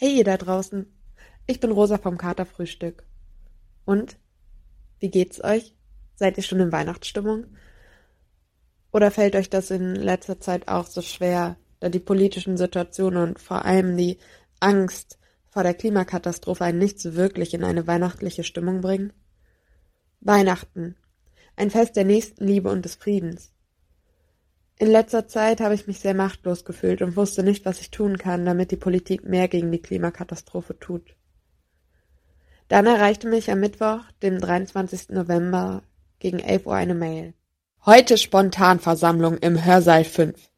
Hey ihr da draußen, ich bin Rosa vom Katerfrühstück. Und? Wie geht's euch? Seid ihr schon in Weihnachtsstimmung? Oder fällt euch das in letzter Zeit auch so schwer, da die politischen Situationen und vor allem die Angst vor der Klimakatastrophe einen nicht so wirklich in eine weihnachtliche Stimmung bringen? Weihnachten. Ein Fest der Nächstenliebe und des Friedens. In letzter Zeit habe ich mich sehr machtlos gefühlt und wusste nicht, was ich tun kann, damit die Politik mehr gegen die Klimakatastrophe tut. Dann erreichte mich am Mittwoch, dem 23. November, gegen 11 Uhr eine Mail. Heute Spontanversammlung im Hörsaal 5.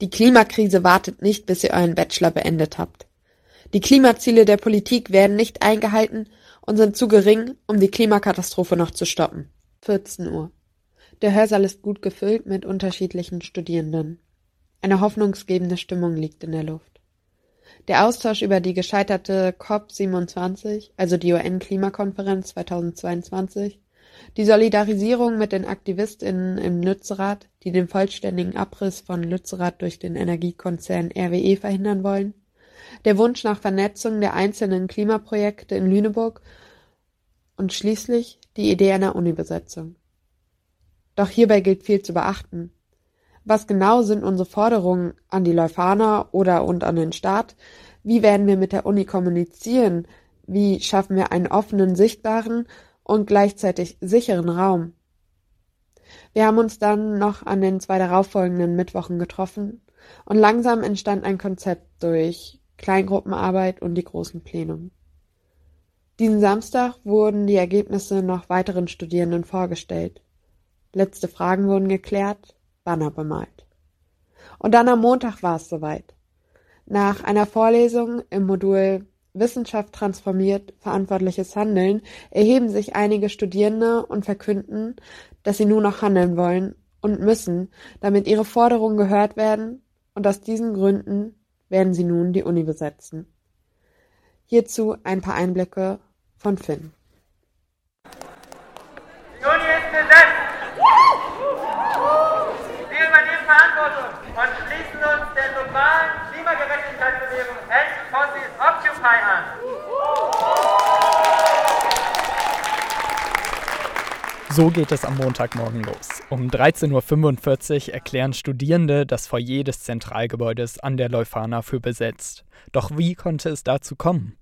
Die Klimakrise wartet nicht, bis ihr euren Bachelor beendet habt. Die Klimaziele der Politik werden nicht eingehalten und sind zu gering, um die Klimakatastrophe noch zu stoppen. 14 Uhr. Der Hörsaal ist gut gefüllt mit unterschiedlichen Studierenden. Eine hoffnungsgebende Stimmung liegt in der Luft. Der Austausch über die gescheiterte COP27, also die UN-Klimakonferenz 2022, die Solidarisierung mit den AktivistInnen im Lützerath, die den vollständigen Abriss von Lützerath durch den Energiekonzern RWE verhindern wollen, der Wunsch nach Vernetzung der einzelnen Klimaprojekte in Lüneburg und schließlich die Idee einer Unibesetzung. Doch hierbei gilt viel zu beachten. Was genau sind unsere Forderungen an die Leuphana oder und an den Staat? Wie werden wir mit der Uni kommunizieren? Wie schaffen wir einen offenen, sichtbaren und gleichzeitig sicheren Raum? Wir haben uns dann noch an den zwei darauffolgenden Mittwochen getroffen und langsam entstand ein Konzept durch Kleingruppenarbeit und die großen Plenum. Diesen Samstag wurden die Ergebnisse noch weiteren Studierenden vorgestellt. Letzte Fragen wurden geklärt, Banner bemalt. Und dann am Montag war es soweit. Nach einer Vorlesung im Modul Wissenschaft transformiert verantwortliches Handeln erheben sich einige Studierende und verkünden, dass sie nur noch handeln wollen und müssen, damit ihre Forderungen gehört werden, und aus diesen Gründen werden sie nun die Uni besetzen. Hierzu ein paar Einblicke von Finn. Die Uni ist besetzt! Wir übernehmen Verantwortung und schließen uns der globalen Klimagerechtigkeitsbewegung End Fossil Occupy an. So geht es am Montagmorgen los. Um 13.45 Uhr erklären Studierende das Foyer des Zentralgebäudes an der Leuphana für besetzt. Doch wie konnte es dazu kommen?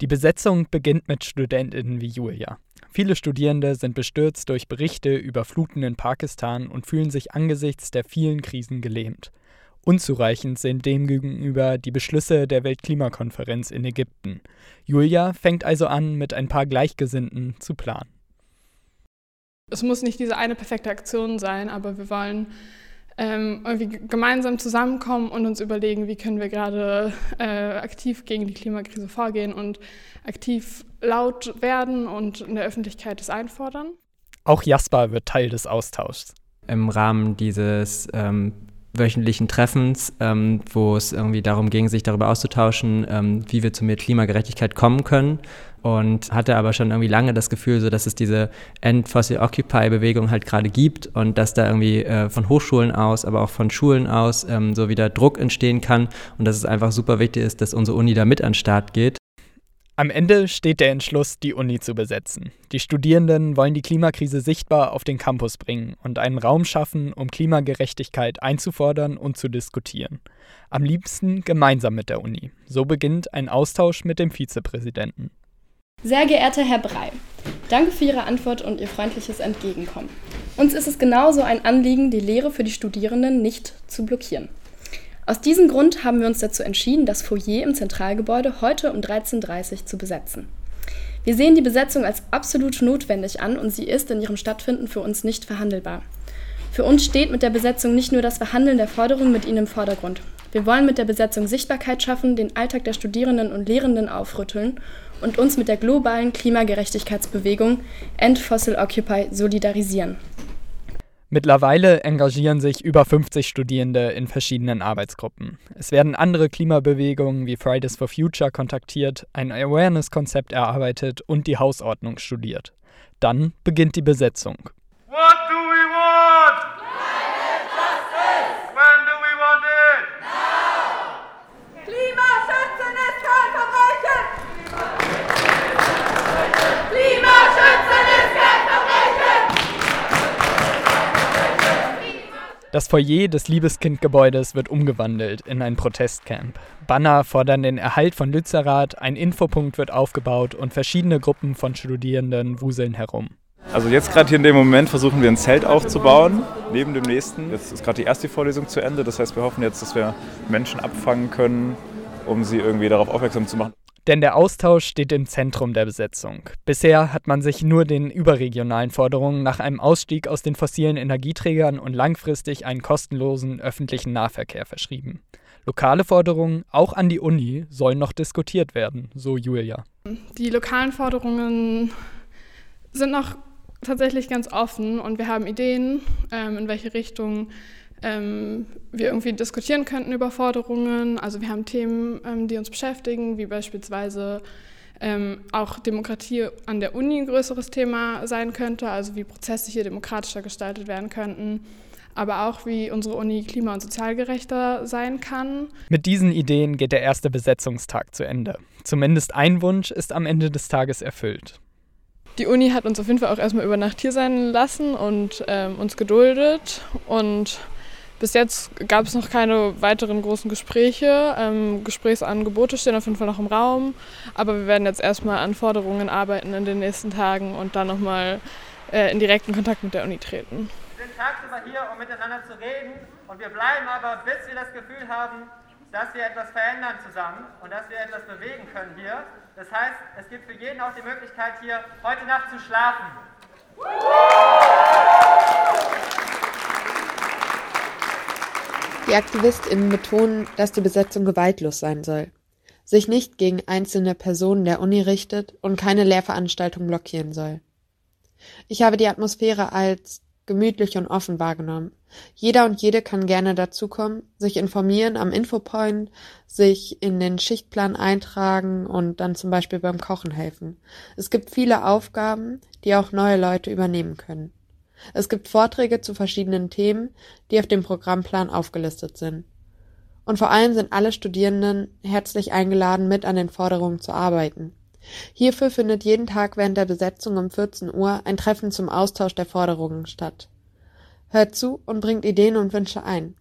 Die Besetzung beginnt mit Studentinnen wie Julia. Viele Studierende sind bestürzt durch Berichte über Fluten in Pakistan und fühlen sich angesichts der vielen Krisen gelähmt. Unzureichend sind demgegenüber die Beschlüsse der Weltklimakonferenz in Ägypten. Julia fängt also an, mit ein paar Gleichgesinnten zu planen. Es muss nicht diese eine perfekte Aktion sein, aber wir wollen ähm, irgendwie gemeinsam zusammenkommen und uns überlegen, wie können wir gerade äh, aktiv gegen die Klimakrise vorgehen und aktiv laut werden und in der Öffentlichkeit es einfordern. Auch Jasper wird Teil des Austauschs. Im Rahmen dieses ähm, wöchentlichen Treffens, ähm, wo es irgendwie darum ging, sich darüber auszutauschen, ähm, wie wir zu mehr Klimagerechtigkeit kommen können. Und hatte aber schon irgendwie lange das Gefühl, so dass es diese End-Fossil-Occupy-Bewegung halt gerade gibt und dass da irgendwie äh, von Hochschulen aus, aber auch von Schulen aus ähm, so wieder Druck entstehen kann und dass es einfach super wichtig ist, dass unsere Uni da mit an den Start geht. Am Ende steht der Entschluss, die Uni zu besetzen. Die Studierenden wollen die Klimakrise sichtbar auf den Campus bringen und einen Raum schaffen, um Klimagerechtigkeit einzufordern und zu diskutieren. Am liebsten gemeinsam mit der Uni. So beginnt ein Austausch mit dem Vizepräsidenten. Sehr geehrter Herr Brey, danke für Ihre Antwort und Ihr freundliches Entgegenkommen. Uns ist es genauso ein Anliegen, die Lehre für die Studierenden nicht zu blockieren. Aus diesem Grund haben wir uns dazu entschieden, das Foyer im Zentralgebäude heute um 13.30 Uhr zu besetzen. Wir sehen die Besetzung als absolut notwendig an und sie ist in ihrem Stattfinden für uns nicht verhandelbar. Für uns steht mit der Besetzung nicht nur das Verhandeln der Forderungen mit ihnen im Vordergrund. Wir wollen mit der Besetzung Sichtbarkeit schaffen, den Alltag der Studierenden und Lehrenden aufrütteln und uns mit der globalen Klimagerechtigkeitsbewegung End Fossil Occupy solidarisieren. Mittlerweile engagieren sich über 50 Studierende in verschiedenen Arbeitsgruppen. Es werden andere Klimabewegungen wie Fridays for Future kontaktiert, ein Awareness-Konzept erarbeitet und die Hausordnung studiert. Dann beginnt die Besetzung. Das Foyer des Liebeskindgebäudes wird umgewandelt in ein Protestcamp. Banner fordern den Erhalt von Lützerath, ein Infopunkt wird aufgebaut und verschiedene Gruppen von Studierenden wuseln herum. Also jetzt gerade hier in dem Moment versuchen wir ein Zelt aufzubauen, neben dem nächsten. Jetzt ist gerade die erste Vorlesung zu Ende, das heißt wir hoffen jetzt, dass wir Menschen abfangen können, um sie irgendwie darauf aufmerksam zu machen. Denn der Austausch steht im Zentrum der Besetzung. Bisher hat man sich nur den überregionalen Forderungen nach einem Ausstieg aus den fossilen Energieträgern und langfristig einen kostenlosen öffentlichen Nahverkehr verschrieben. Lokale Forderungen, auch an die Uni, sollen noch diskutiert werden, so Julia. Die lokalen Forderungen sind noch tatsächlich ganz offen und wir haben Ideen, ähm, in welche Richtung ähm, wir irgendwie diskutieren könnten über Forderungen. Also wir haben Themen, ähm, die uns beschäftigen, wie beispielsweise ähm, auch Demokratie an der Uni ein größeres Thema sein könnte, also wie Prozesse hier demokratischer gestaltet werden könnten aber auch wie unsere Uni klima- und sozialgerechter sein kann. Mit diesen Ideen geht der erste Besetzungstag zu Ende. Zumindest ein Wunsch ist am Ende des Tages erfüllt. Die Uni hat uns auf jeden Fall auch erstmal über Nacht hier sein lassen und ähm, uns geduldet und bis jetzt gab es noch keine weiteren großen Gespräche. Ähm, Gesprächsangebote stehen auf jeden Fall noch im Raum. Aber wir werden jetzt erstmal an Forderungen arbeiten in den nächsten Tagen und dann nochmal äh, in direkten Kontakt mit der Uni treten. Wir sind tagsüber hier, um miteinander zu reden. Und wir bleiben aber, bis wir das Gefühl haben, dass wir etwas verändern zusammen und dass wir etwas bewegen können hier. Das heißt, es gibt für jeden auch die Möglichkeit, hier heute Nacht zu schlafen. Die AktivistInnen betonen, dass die Besetzung gewaltlos sein soll, sich nicht gegen einzelne Personen der Uni richtet und keine Lehrveranstaltung blockieren soll. Ich habe die Atmosphäre als gemütlich und offen wahrgenommen. Jeder und jede kann gerne dazukommen, sich informieren am Infopoint, sich in den Schichtplan eintragen und dann zum Beispiel beim Kochen helfen. Es gibt viele Aufgaben, die auch neue Leute übernehmen können. Es gibt Vorträge zu verschiedenen Themen, die auf dem Programmplan aufgelistet sind. Und vor allem sind alle Studierenden herzlich eingeladen, mit an den Forderungen zu arbeiten. Hierfür findet jeden Tag während der Besetzung um 14 Uhr ein Treffen zum Austausch der Forderungen statt. Hört zu und bringt Ideen und Wünsche ein.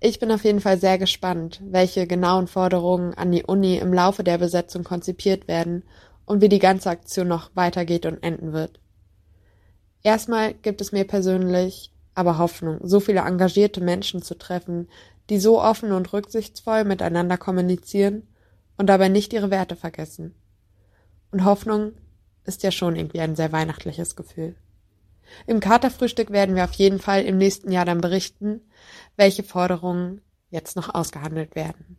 Ich bin auf jeden Fall sehr gespannt, welche genauen Forderungen an die Uni im Laufe der Besetzung konzipiert werden und wie die ganze Aktion noch weitergeht und enden wird. Erstmal gibt es mir persönlich aber Hoffnung, so viele engagierte Menschen zu treffen, die so offen und rücksichtsvoll miteinander kommunizieren und dabei nicht ihre Werte vergessen. Und Hoffnung ist ja schon irgendwie ein sehr weihnachtliches Gefühl. Im Katerfrühstück werden wir auf jeden Fall im nächsten Jahr dann berichten, welche Forderungen jetzt noch ausgehandelt werden.